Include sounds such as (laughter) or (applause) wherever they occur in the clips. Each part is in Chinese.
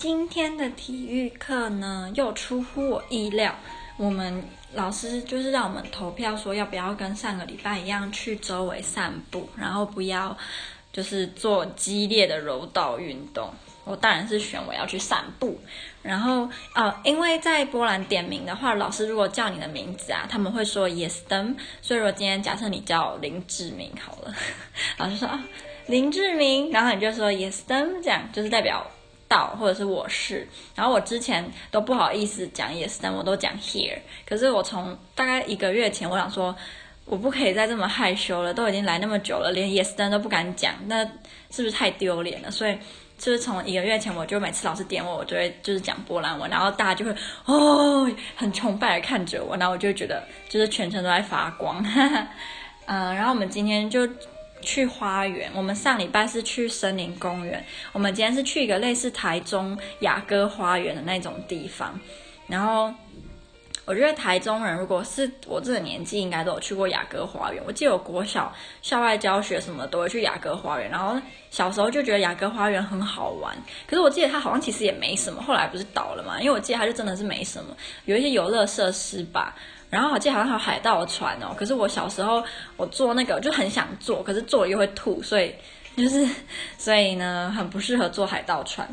今天的体育课呢，又出乎我意料。我们老师就是让我们投票，说要不要跟上个礼拜一样去周围散步，然后不要就是做激烈的柔道运动。我当然是选我要去散步。然后呃，因为在波兰点名的话，老师如果叫你的名字啊，他们会说 yes them。所以我今天假设你叫林志明好了，(laughs) 老师说啊林志明，然后你就说 yes them，这样就是代表。到或者是我是，然后我之前都不好意思讲 yes，但我都讲 here。可是我从大概一个月前，我想说我不可以再这么害羞了，都已经来那么久了，连 yes 但都不敢讲，那是不是太丢脸了？所以就是从一个月前，我就每次老师点我，我就会就是讲波兰文，然后大家就会哦很崇拜的看着我，然后我就觉得就是全程都在发光。(laughs) 嗯，然后我们今天就。去花园，我们上礼拜是去森林公园，我们今天是去一个类似台中雅歌花园的那种地方。然后我觉得台中人如果是我这个年纪，应该都有去过雅阁花园。我记得我国小校外教学什么都会去雅阁花园，然后小时候就觉得雅阁花园很好玩。可是我记得它好像其实也没什么，后来不是倒了嘛？因为我记得它就真的是没什么，有一些游乐设施吧。然后我记得好像还有海盗船哦，可是我小时候我坐那个就很想坐，可是坐了又会吐，所以就是所以呢很不适合坐海盗船。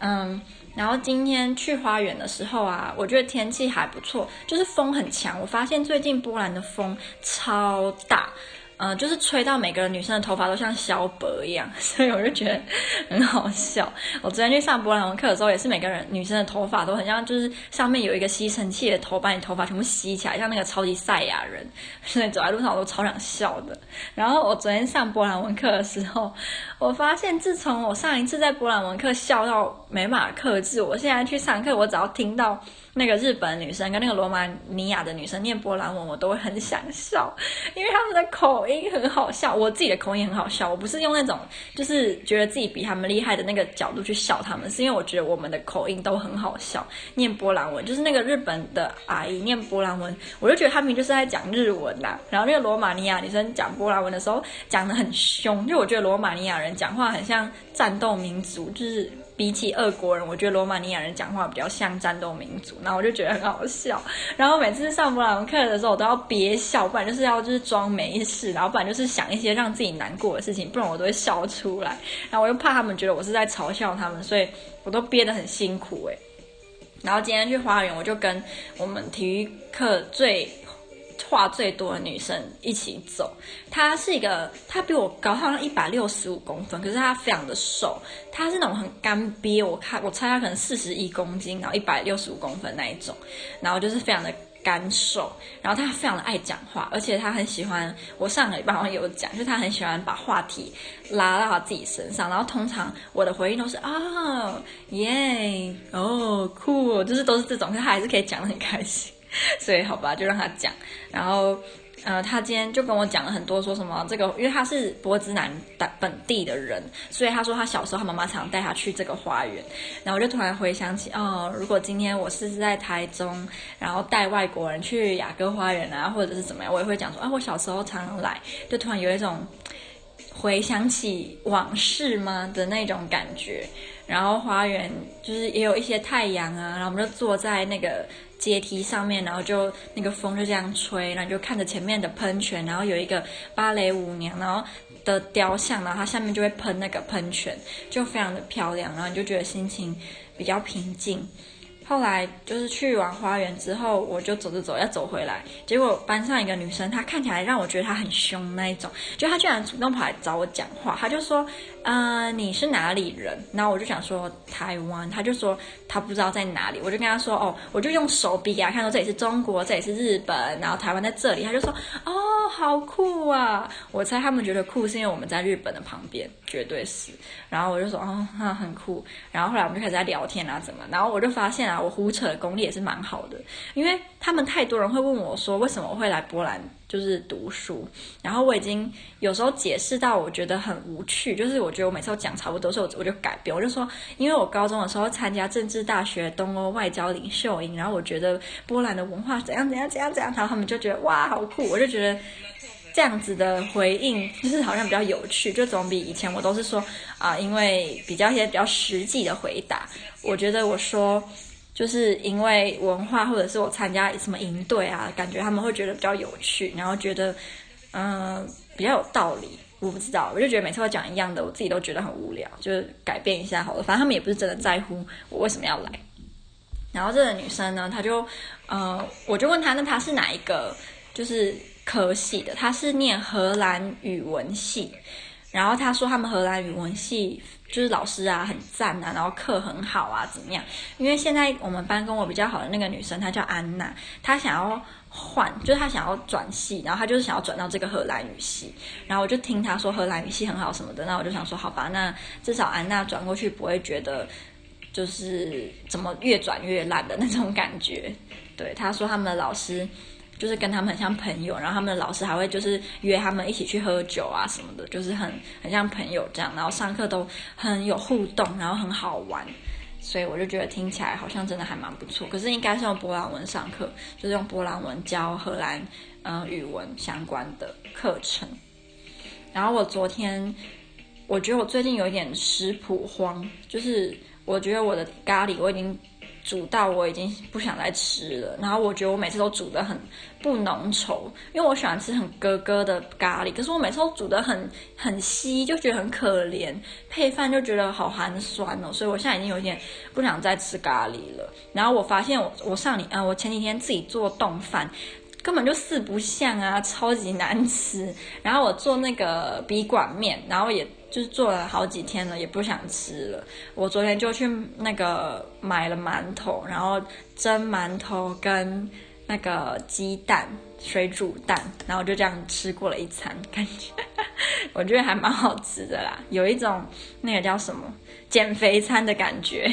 嗯，然后今天去花园的时候啊，我觉得天气还不错，就是风很强。我发现最近波兰的风超大。嗯、就是吹到每个女生的头发都像萧伯一样，(laughs) 所以我就觉得很好笑。我昨天去上波兰文课的时候，也是每个人女生的头发都很像，就是上面有一个吸尘器的头，把你头发全部吸起来，像那个超级赛亚人。(laughs) 所以走在路上我都超想笑的。然后我昨天上波兰文课的时候，我发现自从我上一次在波兰文课笑到没马克制，我现在去上课，我只要听到。那个日本女生跟那个罗马尼亚的女生念波兰文，我都会很想笑，因为他们的口音很好笑。我自己的口音很好笑，我不是用那种就是觉得自己比他们厉害的那个角度去笑他们，是因为我觉得我们的口音都很好笑。念波兰文就是那个日本的阿姨念波兰文，我就觉得他们就是在讲日文呐、然后那个罗马尼亚女生讲波兰文的时候讲得很凶，就我觉得罗马尼亚人讲话很像战斗民族，就是。比起俄国人，我觉得罗马尼亚人讲话比较像战斗民族，然后我就觉得很好笑。然后每次上波兰文课的时候，我都要憋笑，不然就是要就是装没事，然后不然就是想一些让自己难过的事情，不然我都会笑出来。然后我又怕他们觉得我是在嘲笑他们，所以我都憋得很辛苦诶。然后今天去花园，我就跟我们体育课最。话最多的女生一起走，她是一个，她比我高，好像一百六十五公分，可是她非常的瘦，她是那种很干瘪，我看我猜她可能四十一公斤，然后一百六十五公分那一种，然后就是非常的干瘦，然后她非常的爱讲话，而且她很喜欢，我上个礼拜好像有讲，就她很喜欢把话题拉到自己身上，然后通常我的回应都是啊耶哦酷，就是都是这种，可是她还是可以讲得很开心。所以好吧，就让他讲。然后，呃，他今天就跟我讲了很多，说什么这个，因为他是波兹南的本地的人，所以他说他小时候他妈妈常带他去这个花园。然后我就突然回想起，哦，如果今天我是在台中，然后带外国人去雅阁花园啊，或者是怎么样，我也会讲说，啊，我小时候常常来，就突然有一种回想起往事吗的那种感觉。然后花园就是也有一些太阳啊，然后我们就坐在那个。阶梯上面，然后就那个风就这样吹，然后就看着前面的喷泉，然后有一个芭蕾舞娘，然后的雕像，然后它下面就会喷那个喷泉，就非常的漂亮，然后你就觉得心情比较平静。后来就是去完花园之后，我就走着走，要走回来，结果班上一个女生，她看起来让我觉得她很凶那一种，就她居然主动跑来找我讲话，她就说：“呃，你是哪里人？”然后我就想说台湾，她就说她不知道在哪里，我就跟她说：“哦，我就用手比给她看，说这里是中国，这里是日本，然后台湾在这里。”她就说：“哦，好酷啊！”我猜他们觉得酷是因为我们在日本的旁边，绝对是。然后我就说：“哦，很酷。”然后后来我们就开始在聊天啊，怎么？然后我就发现啊。我胡扯的功力也是蛮好的，因为他们太多人会问我说，为什么我会来波兰就是读书，然后我已经有时候解释到我觉得很无趣，就是我觉得我每次都讲差不多，所以我就改变，我就说，因为我高中的时候参加政治大学东欧外交领袖营，然后我觉得波兰的文化怎样怎样怎样怎样，然后他们就觉得哇好酷，我就觉得这样子的回应，就是好像比较有趣，就总比以前我都是说啊、因为比较一些比较实际的回答。我觉得我说就是因为文化，或者是我参加什么营队啊，感觉他们会觉得比较有趣，然后觉得嗯、比较有道理。我不知道，我就觉得每次我讲一样的，我自己都觉得很无聊，就是改变一下好了。反正他们也不是真的在乎我为什么要来。然后这个女生呢，她就，呃，我就问她，那她是哪一个就是科系的？她是念荷兰语文系。然后他说他们荷兰语文系就是老师啊很赞啊，然后课很好啊，怎么样？因为现在我们班跟我比较好的那个女生，她叫安娜，她想要。换就是她想要转系，然后她就是想要转到这个荷兰语系，然后我就听她说荷兰语系很好什么的，那我就想说好吧，那至少安娜转过去不会觉得就是怎么越转越烂的那种感觉。对，他说他们的老师就是跟他们很像朋友，然后他们的老师还会就是约他们一起去喝酒啊什么的，就是很很像朋友这样，然后上课都很有互动，然后很好玩。所以我就觉得听起来好像真的还蛮不错，可是应该是用波兰文上课，就是用波兰文教荷兰嗯、语文相关的课程。然后我昨天，我觉得我最近有一点食谱荒，就是我觉得我的咖喱我已经。煮到我已经不想再吃了，然后我觉得我每次都煮得很不浓稠，因为我喜欢吃很咯咯的咖喱，可是我每次都煮得很很稀，就觉得很可怜，配饭就觉得好寒酸哦，所以我现在已经有点不想再吃咖喱了。然后我发现我我上你啊、我前几天自己做冻饭，根本就四不像啊，超级难吃。然后我做那个笔管面，然后也。就是做了好几天了，也不想吃了。我昨天就去那个买了馒头，然后蒸馒头跟那个鸡蛋水煮蛋，然后就这样吃过了一餐，感觉 (laughs) 我觉得还蛮好吃的啦，有一种那个叫什么减肥餐的感觉。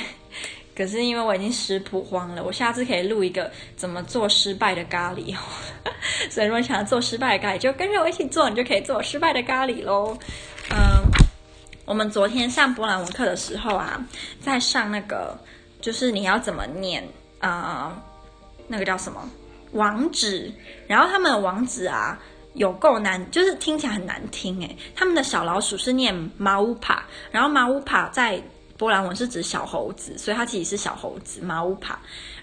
可是因为我已经食谱荒了，我下次可以录一个怎么做失败的咖喱，所以如果你想要做失败的咖喱，就跟着我一起做，你就可以做失败的咖喱喽。嗯。我们昨天上波兰文课的时候啊，在上那个就是你要怎么念啊、那个叫什么网址？然后他们的网址啊有够难，就是听起来很难听诶。他们的小老鼠是念 małpa，然后 małpa 在波兰文是指小猴子，所以它其实是小猴子 małpa。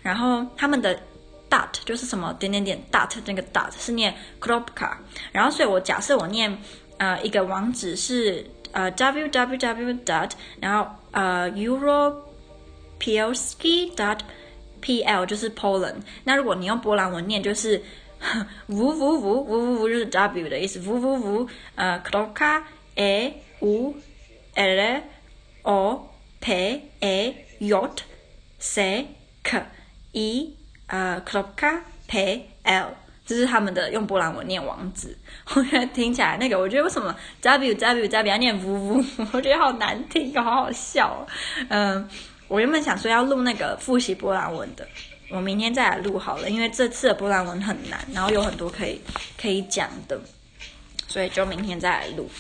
然后他们的 dot 就是什么点点点 dot 那个 dot 是念 kropka。然后所以我假设我念呃一个网址是。呃、www.dot 然后呃、europielski dot pl 就是 Poland。那如果你用波兰文念，就是 www，www 就是 w 的意思，www 呃，kropka e u l o p e j c k i 呃，kropka p l。这是他们的用波兰文念网址，(laughs) 我觉得听起来那个，我觉得为什么 w w w 要念呜呜 (laughs) 我觉得好难听，好好笑哦。嗯，我原本想说要录那个复习波兰文的，我明天再来录好了，因为这次的波兰文很难，然后有很多可以可以讲的，所以就明天再来录。